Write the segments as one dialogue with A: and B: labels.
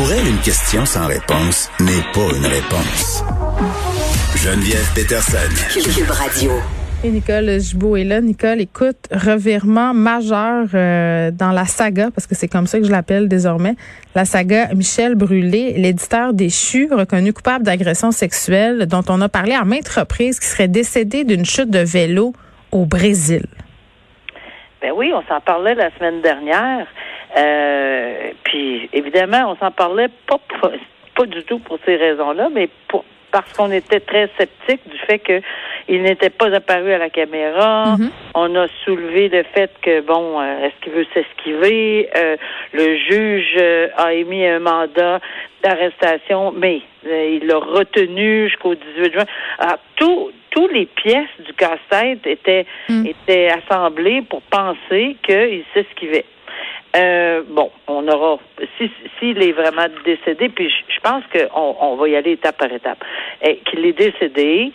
A: Pour elle, une question sans réponse n'est pas une réponse. Geneviève Peterson.
B: Cube Radio.
C: Et Nicole Gibault est là. Nicole, écoute, revirement majeur euh, dans la saga, parce que c'est comme ça que je l'appelle désormais, la saga Michel Brûlé, l'éditeur déchu, reconnu coupable d'agression sexuelle, dont on a parlé à maintes reprises, qui serait décédé d'une chute de vélo au Brésil.
D: Ben oui, on s'en parlait la semaine dernière. Euh, puis évidemment, on s'en parlait pas, pas du tout pour ces raisons-là, mais pour parce qu'on était très sceptique du fait qu'il n'était pas apparu à la caméra.
C: Mhm.
D: On a soulevé le fait que, bon, euh, est-ce qu'il veut s'esquiver? Euh, le juge euh, a émis un mandat d'arrestation, mais il l'a retenu jusqu'au 18 juin. Alors, tout, tous les pièces du casse-tête étaient,
C: Mhm.
D: étaient assemblées pour penser qu'il s'esquivait. Euh, bon, on aura, si s'il est vraiment décédé, puis je, je pense qu'on on va y aller étape par étape, et qu'il est décédé,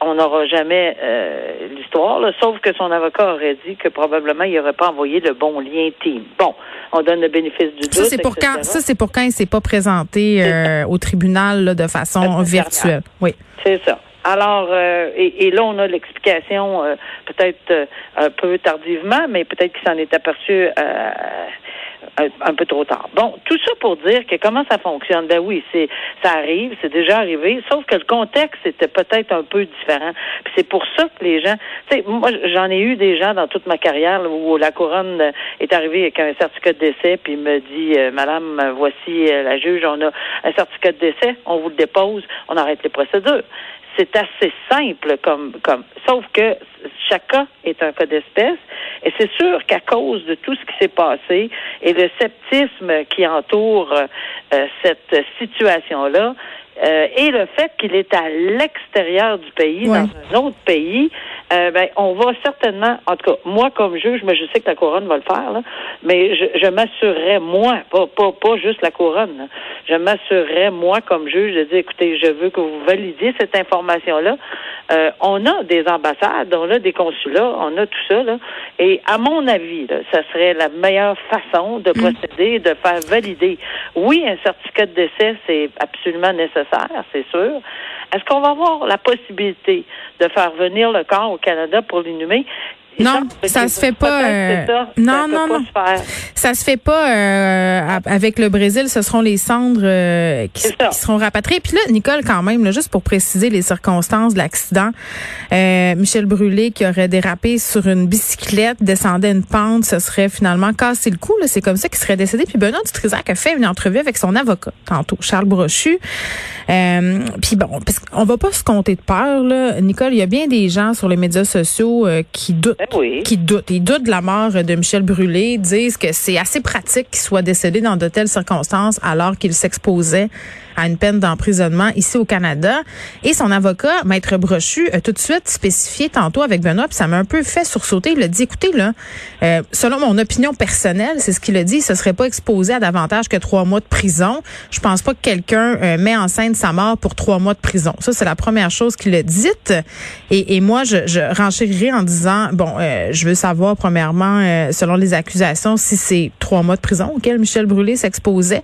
D: on n'aura jamais euh, l'histoire, sauf que son avocat aurait dit que probablement il n'aurait pas envoyé le bon lien team. Bon, on donne le bénéfice du doute.
C: Ça, c'est pour
D: etc.
C: quand, ça, c'est pour quand il s'est pas présenté euh, au tribunal là, de façon virtuelle. Oui.
D: C'est ça. Alors, euh, et, là, on a l'explication euh, peut-être euh, un peu tardivement, mais peut-être qu'il s'en est aperçu un, un peu trop tard. Bon, tout ça pour dire que comment ça fonctionne? Ben oui, c'est ça arrive, c'est déjà arrivé, sauf que le contexte était peut-être un peu différent. Puis c'est pour ça que les gens, tu sais, moi j'en ai eu des gens dans toute ma carrière où la couronne est arrivée avec un certificat de décès, puis me dit, Madame, voici la juge, on a un certificat de décès, on vous le dépose, on arrête les procédures c'est assez simple comme comme sauf que chaque cas est un cas d'espèce et c'est sûr qu'à cause de tout ce qui s'est passé et le sceptisme qui entoure euh, cette situation là et le fait qu'il est à l'extérieur du pays,
C: Ouais.
D: dans un autre pays, euh, ben, on va certainement, en tout cas, moi comme juge, mais je sais que la couronne va le faire, là, mais je, je m'assurerais, moi, pas, pas, pas juste la couronne, là, je m'assurerais, moi, comme juge, de dire, écoutez, je veux que vous validiez cette information-là. Euh, on a des ambassades, on a des consulats, on a tout ça, là, et à mon avis, là, ça serait la meilleure façon de procéder, de faire valider. Oui, un certificat de décès, c'est absolument nécessaire, c'est sûr. Est-ce qu'on va avoir la possibilité de faire venir le corps au Canada pour l'inhumer?
C: Non, ça se fait pas, euh,
D: ça.
C: non,
D: Ça
C: non,
D: pas
C: non.
D: se faire.
C: Ça se fait pas euh, avec le Brésil. Ce seront les cendres euh, qui, qui seront rapatriées. Puis là, Nicole, quand même, là, juste pour préciser les circonstances de l'accident, euh, Michel Brûlé qui aurait dérapé sur une bicyclette, descendait une pente, ce serait finalement cassé le cou. là. C'est comme ça qu'il serait décédé. Puis Benoît Dutrisac a fait une entrevue avec son avocat tantôt, Charles Brochu. Euh, puis bon, parce qu'on va pas se compter de peur. Là. Nicole, il y a bien des gens sur les médias sociaux euh, qui doutent qui doutent. Ils doutent de la mort de Michel Brûlé, disent que c'est assez pratique qu'il soit décédé dans de telles circonstances alors qu'il s'exposait à une peine d'emprisonnement ici au Canada. Et son avocat, Maître Brochu, a tout de suite spécifié tantôt avec Benoît, puis ça m'a un peu fait sursauter. Il a dit, écoutez, là, euh, selon mon opinion personnelle, c'est ce qu'il a dit, se serait pas exposé à davantage que trois mois de prison. Je pense pas que quelqu'un euh, met en scène sa mort pour trois mois de prison. Ça, c'est la première chose qu'il a dite. Et, et moi, je, je renchérirai en disant, bon, euh, je veux savoir, premièrement, euh, selon les accusations, si c'est trois mois de prison auquel Michel Brûlé s'exposait.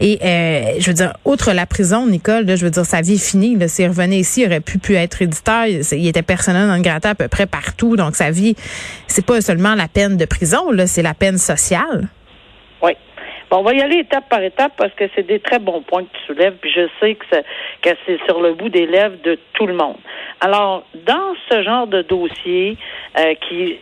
C: Et euh, je veux dire, outre la prison, Nicole, je veux dire, sa vie est finie. S'il revenait ici, il aurait pu, pu être éditeur. Il, était personnel dans le grata à peu près partout. Donc, sa vie, c'est pas seulement la peine de prison, c'est la peine sociale.
D: Oui. Bon, on va y aller étape par étape parce que c'est des très bons points que tu soulèves, puis je sais que, c'est sur le bout des lèvres de tout le monde. Alors, dans ce genre de dossier, euh, qui-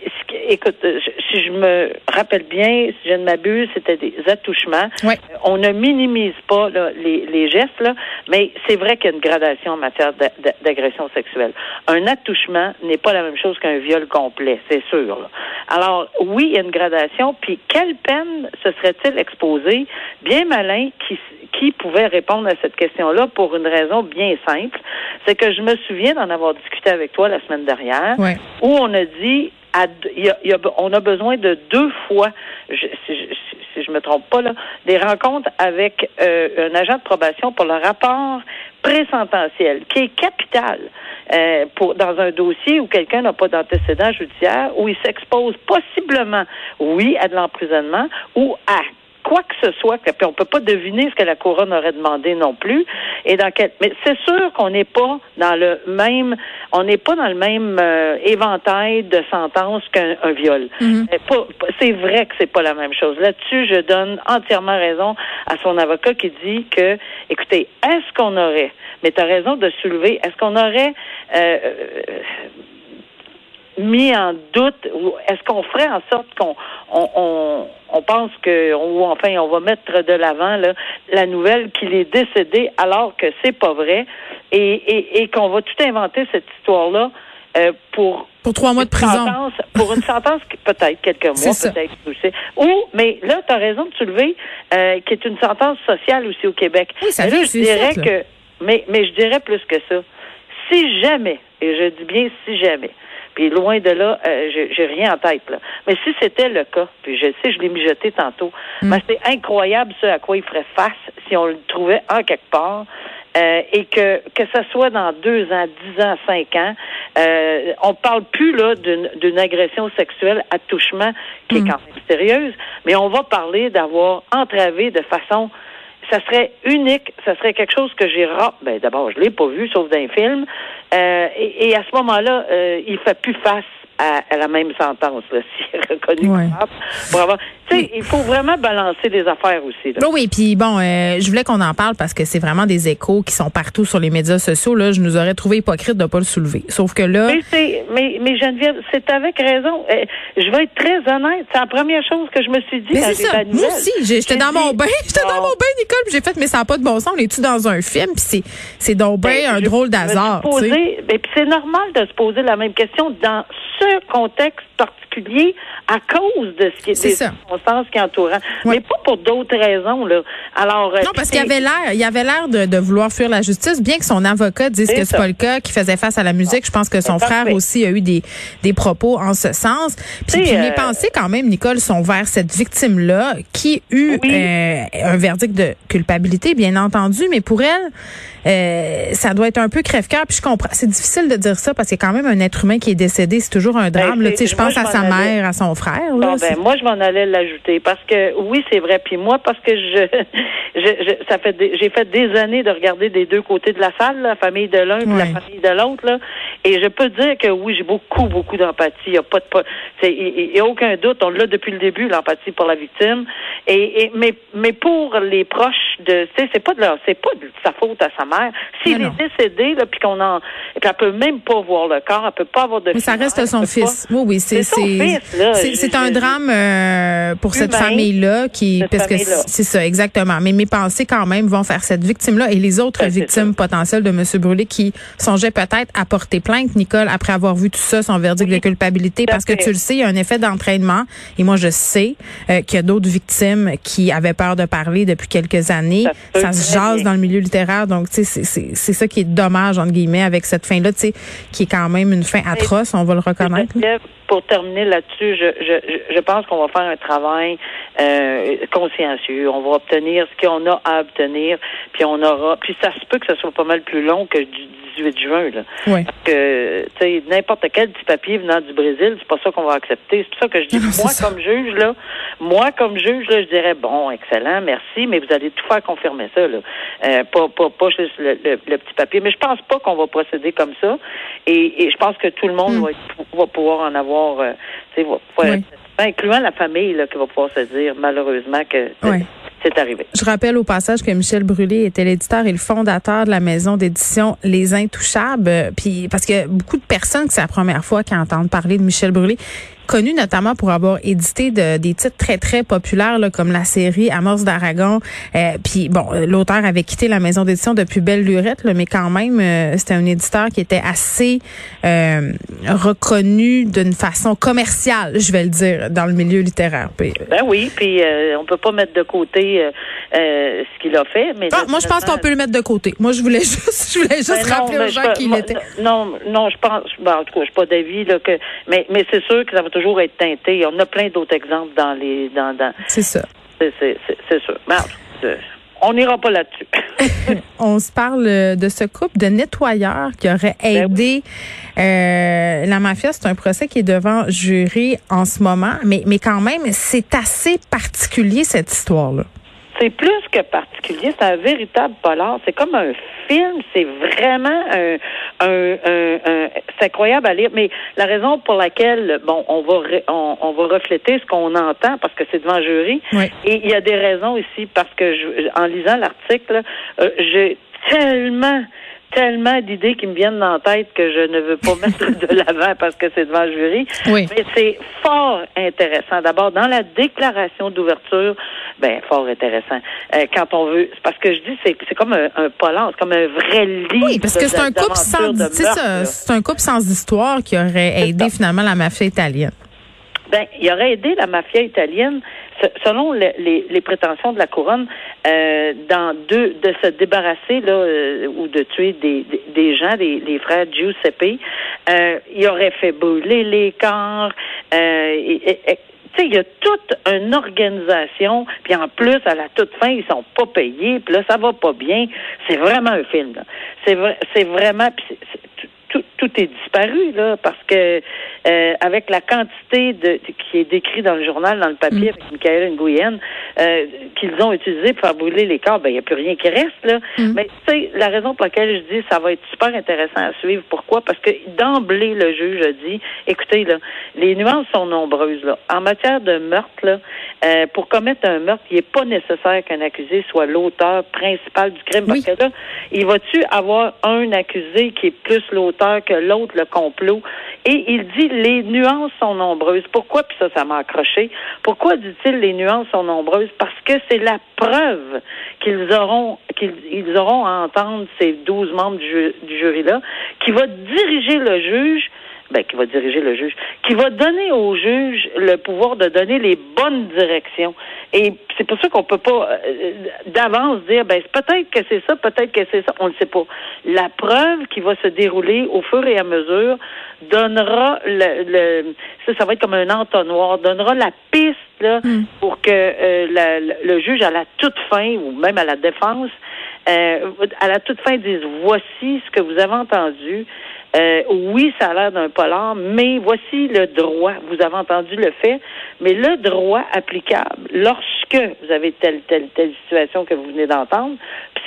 D: écoute, euh, je- si je me rappelle bien, si je ne m'abuse, c'était des attouchements.
C: Ouais.
D: Euh, On ne minimise pas là, les, les gestes, là, mais c'est vrai qu'il y a une gradation en matière d'a- d'a- d'agression sexuelle. Un attouchement n'est pas la même chose qu'un viol complet, c'est sûr. là. Alors, oui, il y a une gradation, puis quelle peine se serait-il exposé? Bien malin qui, qui pouvait répondre à cette question-là pour une raison bien simple? C'est que je me souviens d'en avoir discuté avec toi la semaine dernière, où on a dit, on a besoin de deux fois, si, je, si- me trompe pas là, des rencontres avec euh, un agent de probation pour le rapport présententiel, qui est capital euh, pour dans un dossier où quelqu'un n'a pas d'antécédent judiciaire, où il s'expose possiblement, oui, à de l'emprisonnement ou à quoi que ce soit, puis on peut pas deviner ce que la couronne aurait demandé non plus. Et dans quel, mais c'est sûr qu'on n'est pas dans le même, on n'est pas dans le même euh, éventail de sentences qu'un viol.
C: Mhm.
D: C'est vrai que c'est pas la même chose. Là-dessus, je donne entièrement raison à son avocat qui dit que, écoutez, est-ce qu'on aurait, mais tu as raison de soulever, est-ce qu'on aurait euh, mis en doute ou est-ce qu'on ferait en sorte qu'on on, on, pense que ou enfin on va mettre de l'avant la nouvelle qu'il est décédé alors que c'est pas vrai et, et, et qu'on va tout inventer cette histoire là euh, pour
C: pour trois mois de prison.
D: pour une sentence peut-être quelques mois, peut-être aussi. Ou, mais là, tu as raison de soulever, euh, qui est une sentence sociale aussi au Québec.
C: Oui, ça je
D: dirais que, mais, mais je dirais plus que ça. Si jamais, et je dis bien si jamais, puis loin de là, euh, j'ai rien en tête. Là. Mais si c'était le cas, puis je sais, je l'ai mijoté tantôt, mm. mais c'est incroyable ce à quoi il ferait face si on le trouvait en quelque part. Euh, et que que ça soit dans deux ans, dix ans, cinq ans, euh, on parle plus là d'une agression sexuelle à touchement qui est mm. quand même sérieuse, mais on va parler d'avoir entravé de façon ça serait unique, ça serait quelque chose que j'ai ben d'abord je l'ai pas vu sauf dans un film euh, et, à ce moment-là euh, il fait plus face à, la même sentence, là, s'il est reconnu. Pour avoir, tu sais, il faut vraiment balancer des affaires aussi. Là.
C: Oui, puis bon, euh, je voulais qu'on en parle parce que c'est vraiment des échos qui sont partout sur les médias sociaux. Là, je nous aurais trouvé hypocrite de ne pas le soulever. Sauf que là.
D: Mais, mais, mais Geneviève, c'est avec raison. Euh, je vais être très honnête. C'est la première chose que je me suis dit.
C: Mais c'est ça. Moi aussi, j'étais dans mon bain. J'étais dans mon bain, Nicole, j'ai fait, mais ça n'a pas de bon sens. On est-tu dans un film? Puis c'est, c'est donc ben, un drôle d'hasard.
D: Ben, c'est normal de se poser la même question dans contexte particulier à cause de ce qui est, des circonstances qui entourent, mais pas pour d'autres raisons là. Alors
C: euh, non parce qu'il avait l'air, il avait l'air de, vouloir fuir la justice, bien que son avocat dise que c'est pas le cas, qu'il faisait face à la musique. Je pense que son frère aussi a eu des des propos en ce sens. Puis, puis mes euh, pensées quand même, Nicole, sont vers cette victime là qui eut euh, un verdict de culpabilité, bien entendu, mais pour elle euh, ça doit être un peu crève-cœur. Puis je comprends. C'est difficile de dire ça parce qu'il y a quand même un être humain qui est décédé. C'est toujours un drame. Ben, je pense à sa mère, à son frère.
D: Là, ben, moi, je m'en allais l'ajouter parce que oui, c'est vrai. Puis moi, parce que je, je, ça fait j'ai fait des années de regarder des deux côtés de la salle, la famille de l'un et la famille de l'autre. Là, et je peux dire que oui, j'ai beaucoup, beaucoup d'empathie. Il n'y a pas de, il y a aucun doute. On l'a depuis le début, l'empathie pour la victime. Et, et mais, mais pour les proches de, c'est pas de leur, c'est pas de sa faute à sa mère. S'il est décédé, là, puis qu'on en, puis elle peut même pas voir le corps, elle peut pas avoir de.
C: Mais ça reste son fils. Oui, oui, c'est
D: c'est
C: c'est un drame euh, pour cette famille-là qui, parce que c'est ça exactement. Mais mes pensées quand même vont faire cette victime-là et les autres victimes potentielles de Monsieur Brûlé qui songeaient peut-être à porter plainte, Nicole, après avoir vu tout ça, son verdict de culpabilité, parce que tu le sais, il y a un effet d'entraînement. Et moi, je sais euh, qu'il y a d'autres victimes qui avaient peur de parler depuis quelques années. Ça, se jase dans le milieu littéraire, donc tu sais, c'est ça qui est dommage entre guillemets avec cette fin-là, tu sais, qui est quand même une fin atroce, on va le reconnaître
D: pour terminer là-dessus, je, je, je pense qu'on va faire un travail euh, consciencieux. On va obtenir ce qu'on a à obtenir, puis on aura. Puis ça se peut que ce soit pas mal plus long que du 18 juin. Là.
C: Oui.
D: Parce que, tu sais, n'importe quel petit papier venant du Brésil, c'est pas ça qu'on va accepter. C'est pour ça que je dis, moi, comme juge, là, moi, comme juge, là, je dirais, bon, excellent, merci, mais vous allez tout faire confirmer ça, là. Euh, pas, pas, pas juste le, petit papier. Mais je pense pas qu'on va procéder comme ça. Et, et je pense que tout le monde hmm. va, va pouvoir en avoir euh, incluant la famille là, qui va pouvoir se dire malheureusement que
C: Je rappelle au passage que Michel Brûlé était l'éditeur et le fondateur de la maison d'édition Les Intouchables. Puis parce que beaucoup de personnes c'est la première fois qui entendent parler de Michel Brûlé connu notamment pour avoir édité de, des titres très très populaires là, comme la série Amorce d'Aragon. Euh, puis bon, l'auteur avait quitté la maison d'édition depuis Belle Lurette, là, mais quand même euh, c'était un éditeur qui était assez euh, reconnu d'une façon commerciale, je vais le dire, dans le milieu littéraire.
D: ben oui, puis on peut pas mettre de côté ce qu'il a fait, mais
C: ah, moi je pense qu'on peut le mettre de côté. Moi je voulais juste, je voulais juste ben rappeler aux gens qui était.
D: Non, non, je pense, ben, en tout cas, je suis pas d'avis là que, mais mais c'est sûr que ça va toujours toujours être teinté. On a plein d'autres exemples dans les. Dans, dans...
C: C'est ça.
D: C'est sûr. Mais, on n'ira pas là-dessus.
C: on se parle de ce couple de nettoyeurs qui aurait ben aidé euh, la mafia. C'est un procès qui est devant jury en ce moment, mais, mais quand même, c'est assez particulier cette histoire-là.
D: C'est plus que particulier, c'est un véritable polar. C'est comme un film, c'est vraiment un, un, un, c'est incroyable à lire. Mais la raison pour laquelle, bon, on va on, va refléter ce qu'on entend parce que c'est devant jury. Et il y a des raisons ici parce que je, en lisant l'article, euh, j'ai tellement tellement d'idées qui me viennent dans la tête que je ne veux pas mettre de l'avant parce que c'est devant le jury.
C: Oui.
D: Mais c'est fort intéressant. D'abord, dans la déclaration d'ouverture, ben fort intéressant. Euh, quand on veut, parce que je dis, c'est, c'est comme un, un c'est comme un vrai livre.
C: Oui, parce que c'est un couple sans, c'est un couple sans histoire qui aurait aidé finalement la mafia italienne.
D: Ben, il aurait aidé la mafia italienne, selon les, les, prétentions de la couronne, euh, dans deux, de se débarrasser là euh, ou de tuer des, des, gens, des, des frères Giuseppe. Euh, il aurait fait brûler les corps. Et, sais, il y a toute une organisation, puis en plus, à la toute fin, ils sont pas payés, puis là, ça va pas bien. C'est vraiment un film. C'est vrai, c'est vraiment, tout, est disparu là parce que euh, avec la quantité de qui est décrit dans le journal, dans le papier mm. avec Michael Nguyen, euh, qu'ils ont utilisé pour faire brûler les corps, ben il n'y a plus rien qui reste là. Mm. Mais tu sais, la raison pour laquelle je dis ça va être super intéressant à suivre. Pourquoi? Parce que d'emblée le juge a dit, écoutez là, les nuances sont nombreuses là. En matière de meurtre là, euh, pour commettre un meurtre, il n'est pas nécessaire qu'un accusé soit l'auteur principal du crime parce que là, il va-tu avoir un accusé qui est plus l'auteur l'autre le complot Et il dit les nuances sont nombreuses. Pourquoi Puis ça, ça m'a accroché. Pourquoi dit-il les nuances sont nombreuses? Parce que c'est la preuve qu'ils auront qu'ils auront à entendre ces douze membres du, du jury là, qui va diriger le juge ben, qui va diriger le juge, qui va donner au juge le pouvoir de donner les bonnes directions. Et c'est pour ça qu'on peut pas euh, d'avance dire, ben, peut-être que c'est ça, peut-être que c'est ça, on ne sait pas. La preuve qui va se dérouler au fur et à mesure donnera le, le ça, ça va être comme un entonnoir, donnera la piste là, hmm. pour que euh, le juge à la toute fin ou même à la défense euh, à la toute fin dise voici ce que vous avez entendu euh, oui, ça a l'air d'un polar, mais voici le droit. Vous avez entendu le fait, mais le droit applicable lorsque vous avez telle, telle, telle situation que vous venez d'entendre,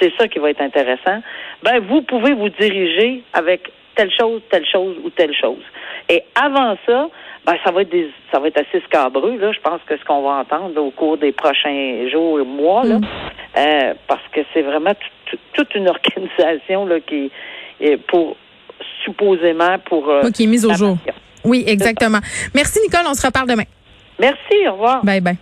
D: c'est ça qui va être intéressant, ben, vous pouvez vous diriger avec telle chose, telle chose ou telle chose. Et avant ça, ben, ça va être des, ça va être assez scabreux, là. Je pense que ce qu'on va entendre au cours des prochains jours et mois, là, mm. Euh, parce que c'est vraiment toute une organisation, là, qui, est pour, supposément pour.
C: Euh, qui est mise au jour. Oui, exactement. Merci, Nicole. On se reparle demain.
D: Merci. Au revoir.
C: Bye bye.